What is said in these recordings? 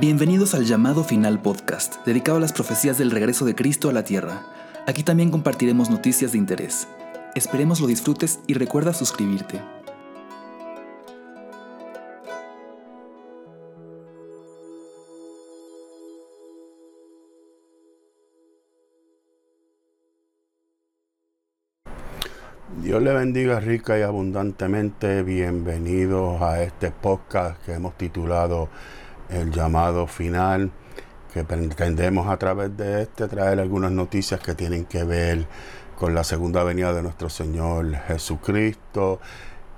Bienvenidos al llamado final podcast, dedicado a las profecías del regreso de Cristo a la tierra. Aquí también compartiremos noticias de interés. Esperemos lo disfrutes y recuerda suscribirte. Dios le bendiga rica y abundantemente. Bienvenidos a este podcast que hemos titulado El llamado final, que pretendemos a través de este traer algunas noticias que tienen que ver con la segunda venida de nuestro Señor Jesucristo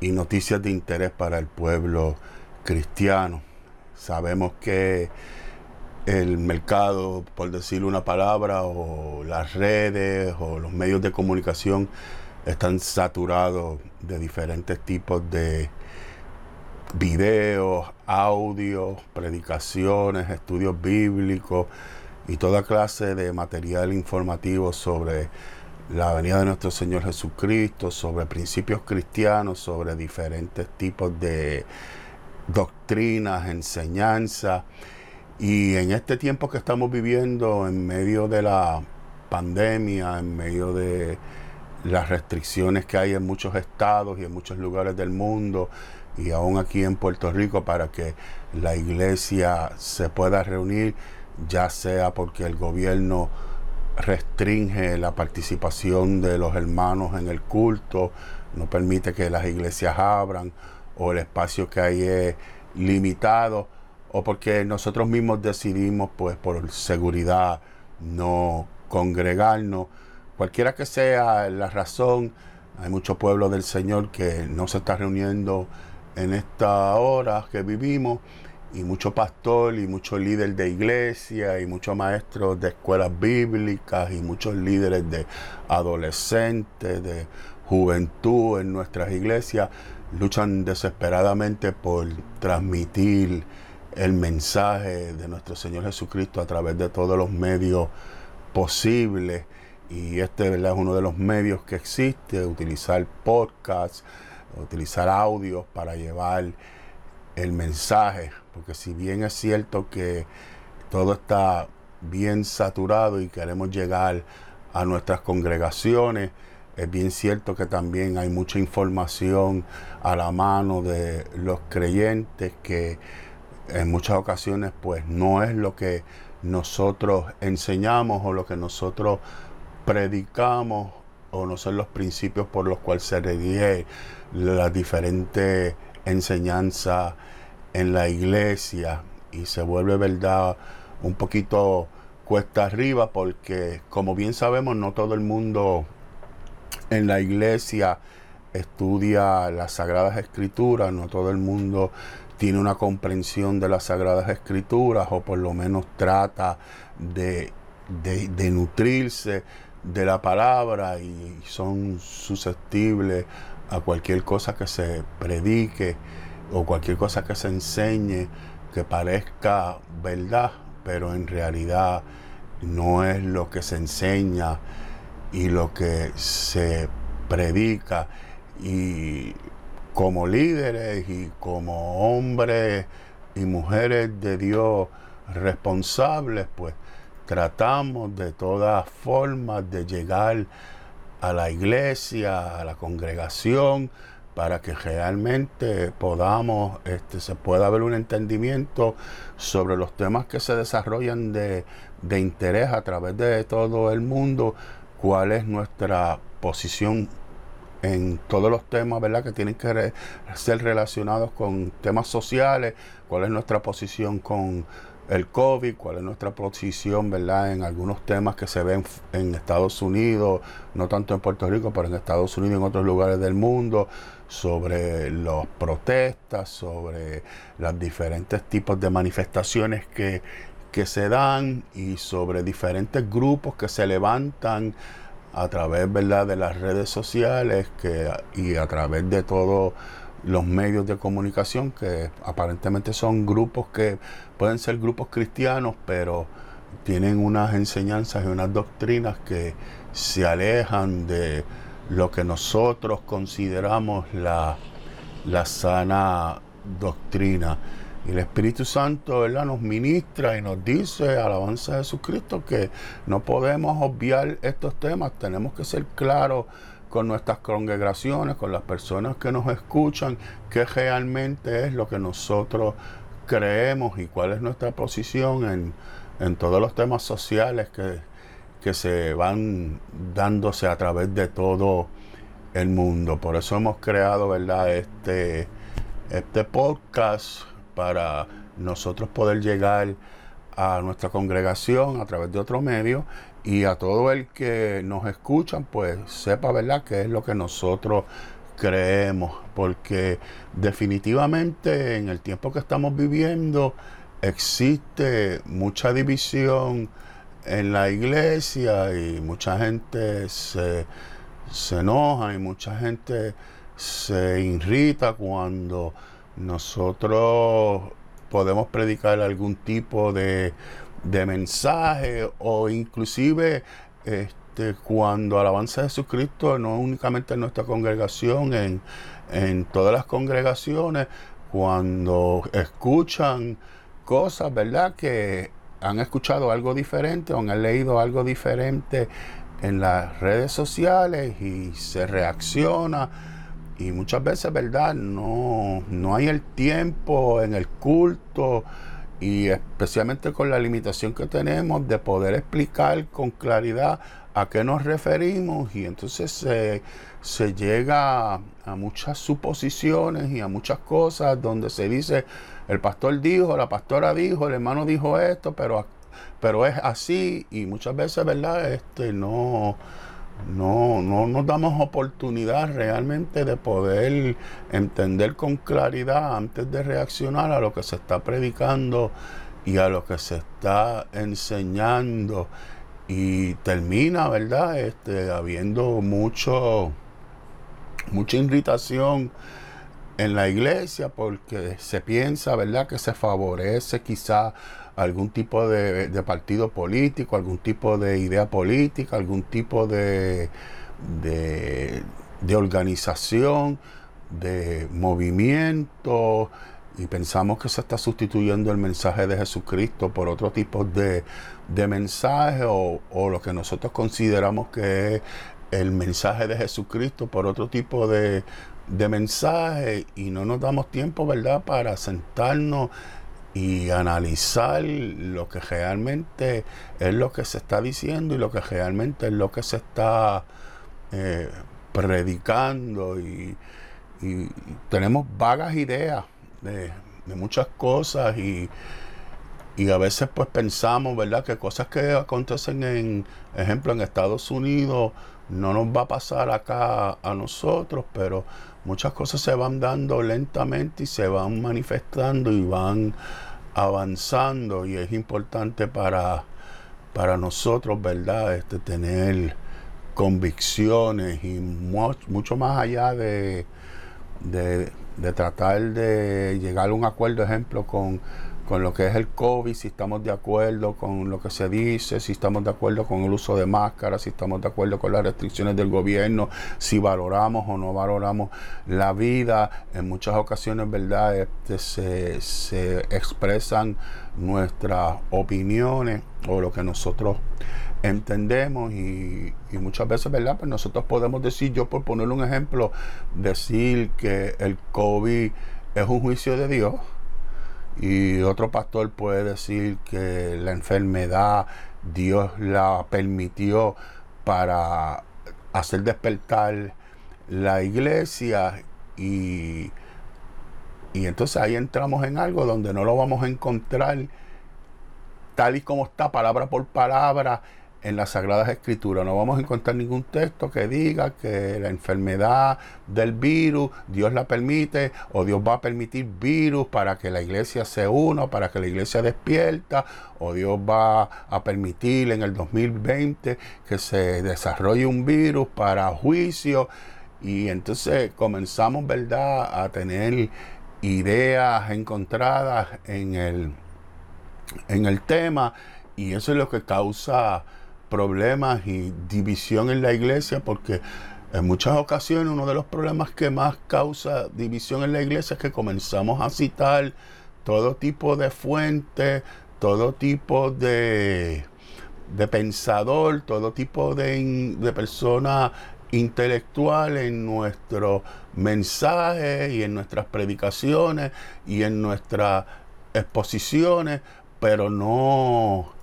y noticias de interés para el pueblo cristiano. Sabemos que el mercado, por decir una palabra, o las redes o los medios de comunicación están saturados de diferentes tipos de videos, audios, predicaciones, estudios bíblicos y toda clase de material informativo sobre la venida de nuestro Señor Jesucristo, sobre principios cristianos, sobre diferentes tipos de doctrinas, enseñanzas. Y en este tiempo que estamos viviendo, en medio de la pandemia, en medio de las restricciones que hay en muchos estados y en muchos lugares del mundo y aún aquí en Puerto Rico para que la iglesia se pueda reunir, ya sea porque el gobierno restringe la participación de los hermanos en el culto, no permite que las iglesias abran o el espacio que hay es limitado o porque nosotros mismos decidimos pues por seguridad no congregarnos Cualquiera que sea la razón, hay mucho pueblo del Señor que no se está reuniendo en esta hora que vivimos y mucho pastor y muchos líderes de iglesia y muchos maestros de escuelas bíblicas y muchos líderes de adolescentes, de juventud en nuestras iglesias luchan desesperadamente por transmitir el mensaje de nuestro Señor Jesucristo a través de todos los medios posibles y este es uno de los medios que existe, utilizar podcasts, utilizar audios para llevar el mensaje, porque si bien es cierto que todo está bien saturado y queremos llegar a nuestras congregaciones, es bien cierto que también hay mucha información a la mano de los creyentes que en muchas ocasiones pues no es lo que nosotros enseñamos o lo que nosotros predicamos son los principios por los cuales se rige las diferentes enseñanzas en la iglesia y se vuelve verdad un poquito cuesta arriba porque como bien sabemos no todo el mundo en la iglesia estudia las sagradas escrituras, no todo el mundo tiene una comprensión de las sagradas escrituras o por lo menos trata de, de nutrirse de la palabra y son susceptibles a cualquier cosa que se predique o cualquier cosa que se enseñe que parezca verdad, pero en realidad no es lo que se enseña y lo que se predica. Y como líderes y como hombres y mujeres de Dios responsables, pues tratamos de todas formas de llegar a la iglesia, a la congregación, para que realmente podamos, este, se pueda haber un entendimiento sobre los temas que se desarrollan de, de interés a través de todo el mundo, cuál es nuestra posición en todos los temas, ¿verdad? Que tienen que ser relacionados con temas sociales, cuál es nuestra posición con el COVID, cuál es nuestra posición, ¿verdad? En algunos temas que se ven en Estados Unidos, no tanto en Puerto Rico, pero en Estados Unidos y en otros lugares del mundo, sobre las protestas, sobre los diferentes tipos de manifestaciones que, que se dan y sobre diferentes grupos que se levantan a través, ¿verdad?, de las redes sociales que, y a través de todo los medios de comunicación, que aparentemente son grupos que pueden ser grupos cristianos, pero tienen unas enseñanzas y unas doctrinas que se alejan de lo que nosotros consideramos la, la sana doctrina Y el Espíritu Santo ¿verdad? nos ministra y nos dice, alabanza a Jesucristo, que no podemos obviar estos temas, tenemos que ser claros con nuestras congregaciones, con las personas que nos escuchan, qué realmente es lo que nosotros creemos y cuál es nuestra posición en, en todos los temas sociales que, que se van dándose a través de todo el mundo. Por eso hemos creado, ¿verdad? Este, este podcast para nosotros poder llegar a nuestra congregación a través de otro medio y a todo el que nos escuchan, pues sepa, ¿verdad?, qué es lo que nosotros creemos, porque definitivamente en el tiempo que estamos viviendo existe mucha división en la iglesia y mucha gente se, se enoja y mucha gente se irrita cuando nosotros podemos predicar algún tipo de, de mensaje o inclusive este, cuando alabanza a Jesucristo, no únicamente en nuestra congregación, en, en todas las congregaciones, cuando escuchan cosas, ¿verdad? Que han escuchado algo diferente o han leído algo diferente en las redes sociales y se reacciona y muchas veces, ¿verdad? No, no hay el tiempo en el culto y especialmente con la limitación que tenemos de poder explicar con claridad a qué nos referimos y entonces se, llega a muchas suposiciones y a muchas cosas donde se dice el pastor dijo, la pastora dijo, el hermano dijo esto, pero, pero es así y muchas veces, ¿verdad? Este, no, no, no nos damos oportunidad realmente de poder entender con claridad antes de reaccionar a lo que se está predicando y a lo que se está enseñando. Y termina, ¿verdad? Este, habiendo mucho, mucha irritación en la iglesia porque se piensa, ¿verdad?, que se favorece quizá algún tipo de, partido político, algún tipo de idea política, algún tipo de, de, organización, de movimiento, y pensamos que se está sustituyendo el mensaje de Jesucristo por otro tipo de, de mensaje o, o, lo que nosotros consideramos que es el mensaje de Jesucristo por otro tipo de, de mensaje y no nos damos tiempo, ¿verdad?, para sentarnos y analizar lo que realmente es lo que se está diciendo y lo que realmente es lo que se está eh, predicando y, tenemos vagas ideas de, muchas cosas y, y, a veces pues pensamos, ¿verdad? Que cosas que acontecen en, ejemplo, en Estados Unidos no nos va a pasar acá a nosotros, pero muchas cosas se van dando lentamente y se van manifestando y van avanzando y es importante para, para nosotros, ¿verdad? Este, tener convicciones y mucho, más allá de, de, de tratar de llegar a un acuerdo, ejemplo, con con lo que es el COVID, si estamos de acuerdo con lo que se dice, si estamos de acuerdo con el uso de máscaras, si estamos de acuerdo con las restricciones del gobierno, si valoramos o no valoramos la vida. En muchas ocasiones, ¿verdad? Este, se, se expresan nuestras opiniones o lo que nosotros entendemos y, y, muchas veces, ¿verdad? Pues nosotros podemos decir, yo por poner un ejemplo, decir que el COVID es un juicio de Dios y otro pastor puede decir que la enfermedad Dios la permitió para hacer despertar la iglesia y, y entonces ahí entramos en algo donde no lo vamos a encontrar tal y como está palabra por palabra en las Sagradas Escrituras. No vamos a encontrar ningún texto que diga que la enfermedad del virus Dios la permite o Dios va a permitir virus para que la iglesia se una, para que la iglesia despierta o Dios va a permitir en el 2020 que se desarrolle un virus para juicio. Y entonces comenzamos, ¿verdad?, a tener ideas encontradas en el, en el tema y eso es lo que causa problemas y división en la iglesia, porque en muchas ocasiones uno de los problemas que más causa división en la iglesia es que comenzamos a citar todo tipo de fuente, todo tipo de, de pensador, todo tipo de, de persona intelectual en nuestro mensaje y en nuestras predicaciones y en nuestras exposiciones, pero no,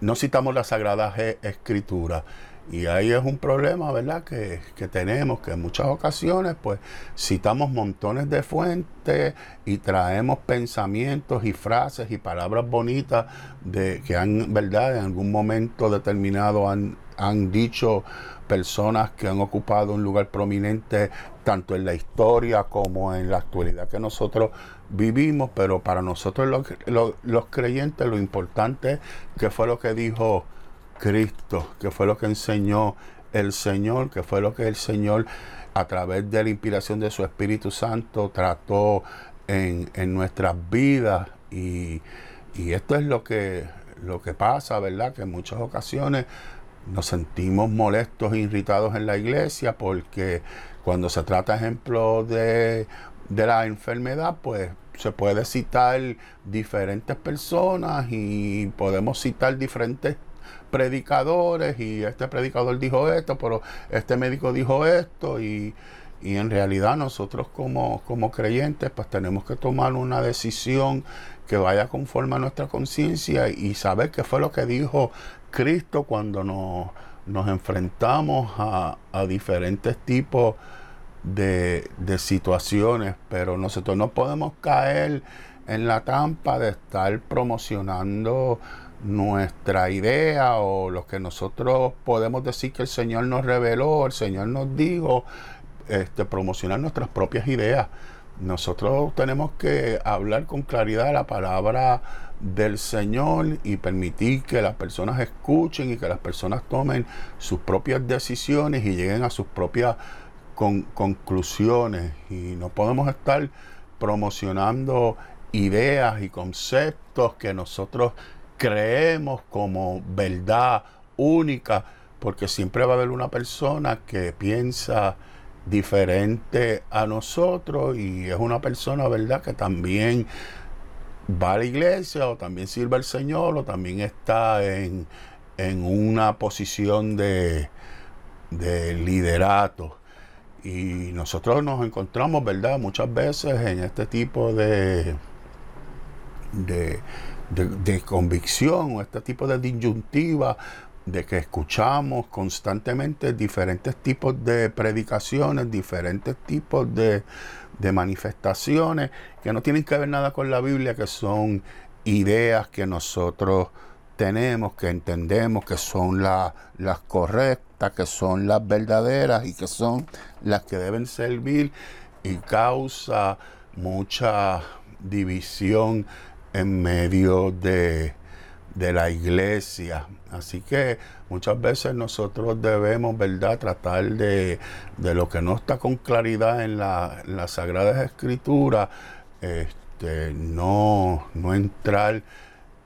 no citamos las sagradas e, escrituras. Y ahí es un problema, ¿verdad? Que, tenemos, que en muchas ocasiones, pues, citamos montones de fuentes y traemos pensamientos y frases y palabras bonitas de que han, ¿verdad? En algún momento determinado han, han dicho personas que han ocupado un lugar prominente tanto en la historia como en la actualidad que nosotros vivimos, pero para nosotros los, los creyentes lo importante es que fue lo que dijo Cristo, que fue lo que enseñó el Señor, que fue lo que el Señor a través de la inspiración de su Espíritu Santo trató en, nuestras vidas y, esto es lo que, lo que pasa, ¿verdad? Que en muchas ocasiones nos sentimos molestos e irritados en la iglesia porque cuando se trata, ejemplo, de, de la enfermedad, pues se puede citar diferentes personas y podemos citar diferentes predicadores y este predicador dijo esto, pero este médico dijo esto y, en realidad nosotros como, como creyentes pues tenemos que tomar una decisión que vaya conforme a nuestra conciencia y saber qué fue lo que dijo Cristo cuando nos, nos enfrentamos a, a diferentes tipos de, de situaciones, pero nosotros no podemos caer en la trampa de estar promocionando nuestra idea o lo que nosotros podemos decir que el Señor nos reveló, el Señor nos dijo, este, promocionar nuestras propias ideas. Nosotros tenemos que hablar con claridad la palabra del Señor y permitir que las personas escuchen y que las personas tomen sus propias decisiones y lleguen a sus propias conclusiones. Y no podemos estar promocionando ideas y conceptos que nosotros creemos como verdad única, porque siempre va a haber una persona que piensa diferente a nosotros y es una persona, ¿verdad?, que también va a la iglesia o también sirve al Señor o también está en, una posición de, de liderato. Y nosotros nos encontramos, ¿verdad?, muchas veces en este tipo de, de, de, convicción o este tipo de disyuntiva de que escuchamos constantemente diferentes tipos de predicaciones, diferentes tipos de, de manifestaciones que no tienen que ver nada con la Biblia, que son ideas que nosotros tenemos, que entendemos que son las correctas, que son las verdaderas y que son las que deben servir y causa mucha división en medio de, la iglesia. Así que muchas veces nosotros debemos, ¿verdad?, tratar de, lo que no está con claridad en, la, las Sagradas Escrituras, este, no, no entrar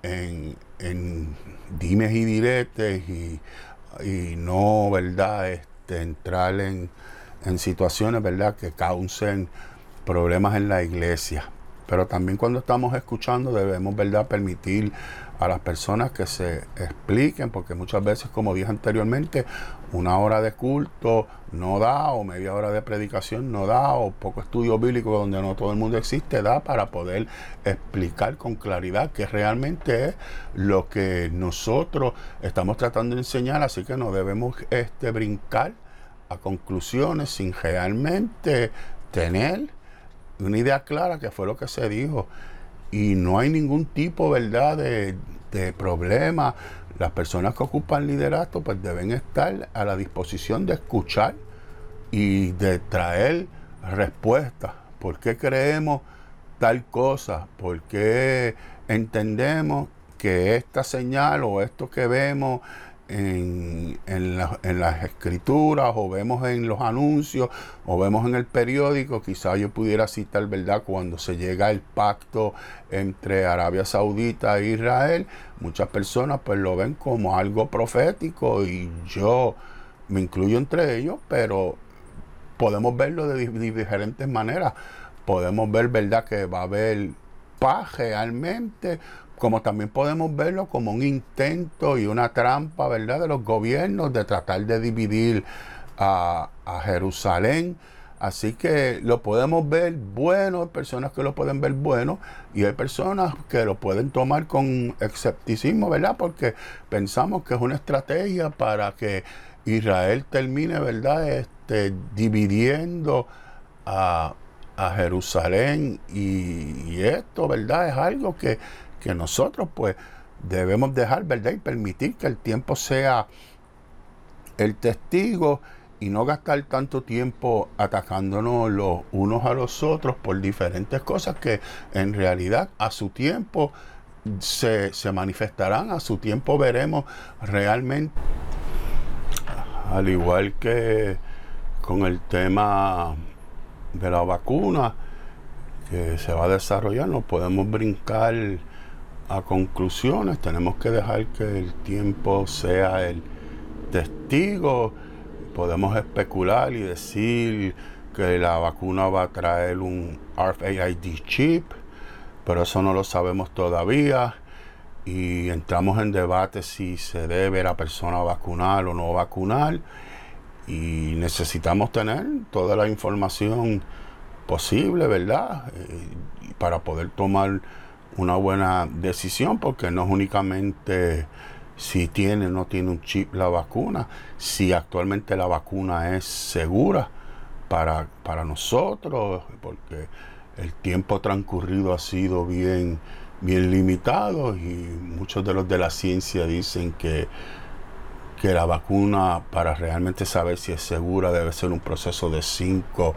en, en dimes y diretes y, y no, ¿verdad?, este, entrar en, en situaciones, ¿verdad?, que causen problemas en la iglesia. Pero también cuando estamos escuchando debemos, ¿verdad?, permitir a las personas que se expliquen, porque muchas veces, como dije anteriormente, una hora de culto no da, o media hora de predicación no da, o poco estudio bíblico donde no todo el mundo existe, da para poder explicar con claridad qué realmente es lo que nosotros estamos tratando de enseñar, así que no debemos este, brincar a conclusiones sin realmente tener una idea clara que fue lo que se dijo. Y no hay ningún tipo, ¿verdad?, de, de problema. Las personas que ocupan liderato pues deben estar a la disposición de escuchar y de traer respuestas. ¿Por qué creemos tal cosa? ¿Por qué entendemos que esta señal o esto que vemos en, las escrituras o vemos en los anuncios o vemos en el periódico, quizá yo pudiera citar, ¿verdad? Cuando se llega el pacto entre Arabia Saudita e Israel, muchas personas pues lo ven como algo profético y yo me incluyo entre ellos, pero podemos verlo de diferentes maneras. Podemos ver, ¿verdad? Que va a haber paz realmente, como también podemos verlo como un intento y una trampa, ¿verdad?, de los gobiernos de tratar de dividir a, Jerusalén. Así que lo podemos ver bueno, hay personas que lo pueden ver bueno y hay personas que lo pueden tomar con escepticismo, ¿verdad? Porque pensamos que es una estrategia para que Israel termine, ¿verdad? Este, dividiendo a, Jerusalén y, esto, ¿verdad? Es algo que, que nosotros pues debemos dejar, ¿verdad? Y permitir que el tiempo sea el testigo y no gastar tanto tiempo atacándonos los unos a los otros por diferentes cosas que en realidad a su tiempo se, se manifestarán, a su tiempo veremos realmente. Al igual que con el tema de la vacuna que se va a desarrollar, no podemos brincar a conclusiones, tenemos que dejar que el tiempo sea el testigo. Podemos especular y decir que la vacuna va a traer un RFID chip, pero eso no lo sabemos todavía. Y entramos en debate si se debe la persona vacunar o no vacunar. Y necesitamos tener toda la información posible, ¿verdad? Eh, para poder tomar una buena decisión, porque no es únicamente si tiene o no tiene un chip la vacuna, si actualmente la vacuna es segura para, para nosotros, porque el tiempo transcurrido ha sido bien, bien limitado y muchos de los de la ciencia dicen que, que la vacuna para realmente saber si es segura debe ser un proceso de 5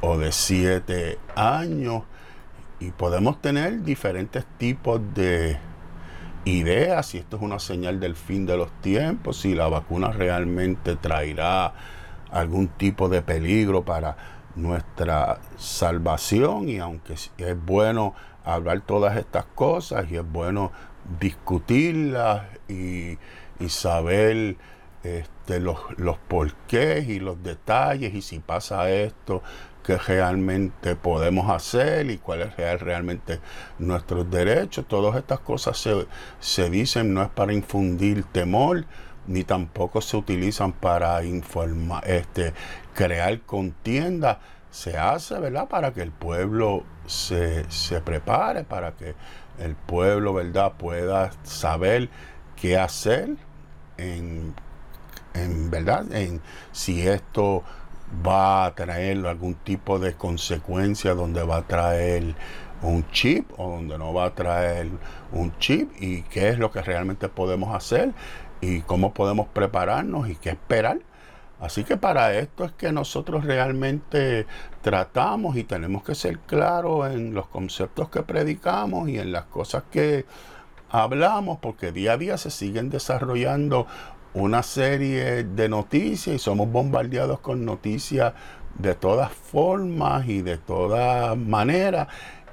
o de 7 años y podemos tener diferentes tipos de ideas, si esto es una señal del fin de los tiempos, si la vacuna realmente traerá algún tipo de peligro para nuestra salvación y aunque es bueno hablar todas estas cosas y es bueno discutirlas y, saber este, los, los porqués y los detalles y si pasa esto, que realmente podemos hacer y cuáles son realmente nuestros derechos. Todas estas cosas se, se, dicen no es para infundir temor, ni tampoco se utilizan para informar, este, crear contienda. Se hace, ¿verdad? Para que el pueblo se, se prepare, para que el pueblo, ¿verdad?, pueda saber qué hacer en, en verdad, en si esto va a traer algún tipo de consecuencia donde va a traer un chip o donde no va a traer un chip y qué es lo que realmente podemos hacer y cómo podemos prepararnos y qué esperar. Así que para esto es que nosotros realmente tratamos y tenemos que ser claros en los conceptos que predicamos y en las cosas que hablamos, porque día a día se siguen desarrollando una serie de noticias y somos bombardeados con noticias de todas formas y de todas maneras.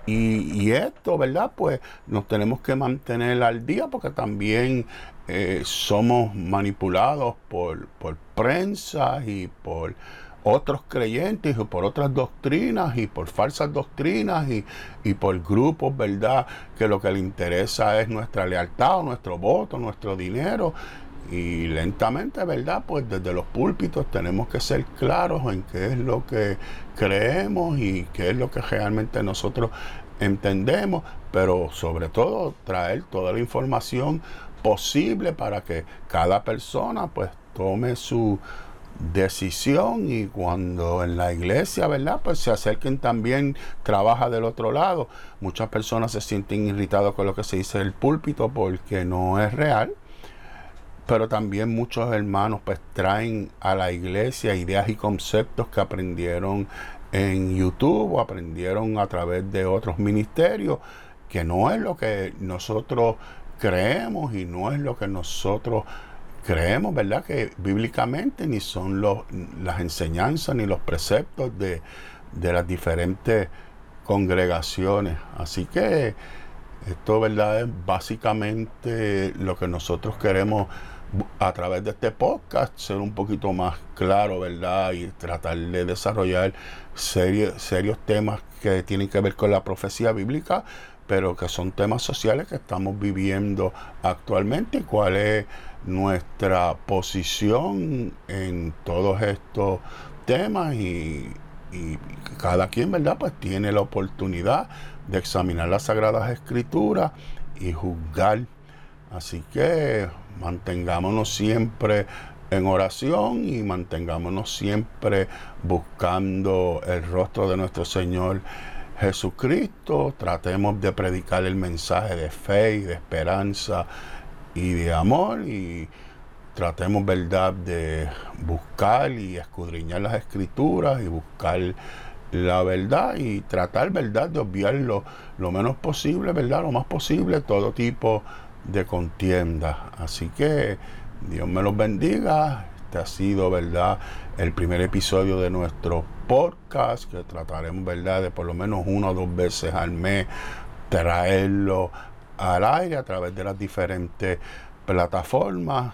Y, esto, ¿verdad? Pues nos tenemos que mantener al día porque también eh, somos manipulados por, por prensa y por otros creyentes y por otras doctrinas y por falsas doctrinas y, y, por grupos, ¿verdad? Que lo que le interesa es nuestra lealtad, nuestro voto, nuestro dinero y lentamente, ¿verdad? Pues desde los púlpitos tenemos que ser claros en qué es lo que creemos y qué es lo que realmente nosotros entendemos, pero sobre todo traer toda la información posible para que cada persona pues tome su decisión y cuando en la iglesia, ¿verdad? Pues se acerquen también, trabaja del otro lado. Muchas personas se sienten irritados con lo que se dice el púlpito porque no es real pero también muchos hermanos pues traen a la iglesia ideas y conceptos que aprendieron en YouTube o aprendieron a través de otros ministerios, que no es lo que nosotros creemos y no es lo que nosotros creemos, ¿verdad? Que bíblicamente ni son los, las enseñanzas ni los preceptos de, de las diferentes congregaciones. Así que esto, ¿verdad? Es básicamente lo que nosotros queremos a través de este podcast ser un poquito más claro, ¿verdad? Y tratar de desarrollar serios, temas que tienen que ver con la profecía bíblica, pero que son temas sociales que estamos viviendo actualmente y cuál es nuestra posición en todos estos temas y, cada quien, ¿verdad? Pues tiene la oportunidad de examinar las Sagradas Escrituras y juzgar. Así que mantengámonos siempre en oración y mantengámonos siempre buscando el rostro de nuestro Señor Jesucristo. Tratemos de predicar el mensaje de fe y de esperanza y de amor y tratemos, ¿verdad?, de buscar y escudriñar las escrituras y buscar la verdad y tratar, ¿verdad?, de obviar lo, menos posible, ¿verdad?, lo más posible, todo tipo de contienda. Así que Dios me los bendiga. Este ha sido, ¿verdad?, el primer episodio de nuestro podcast que trataremos, ¿verdad?, de por lo menos una o dos veces al mes traerlo al aire a través de las diferentes plataformas.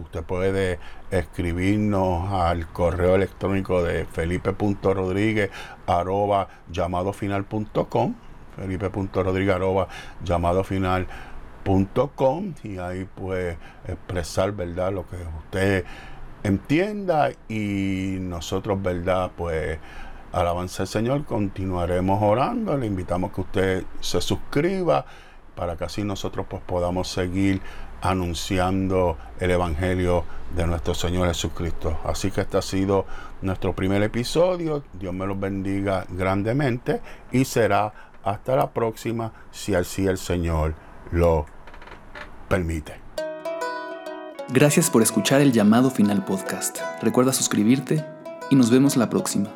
Usted puede escribirnos al correo electrónico de felipe.rodríguez arroba llamadofinal.com felipe.rodríguez arroba llamadofinal.com y ahí puede expresar verdad lo que usted entienda y nosotros verdad pues alabanza al Señor continuaremos orando le invitamos que usted se suscriba para que así nosotros pues podamos seguir anunciando el Evangelio de nuestro Señor Jesucristo. Así que este ha sido nuestro primer episodio. Dios me los bendiga grandemente y será hasta la próxima si así el Señor lo permite. Gracias por escuchar el llamado final podcast. Recuerda suscribirte y nos vemos la próxima.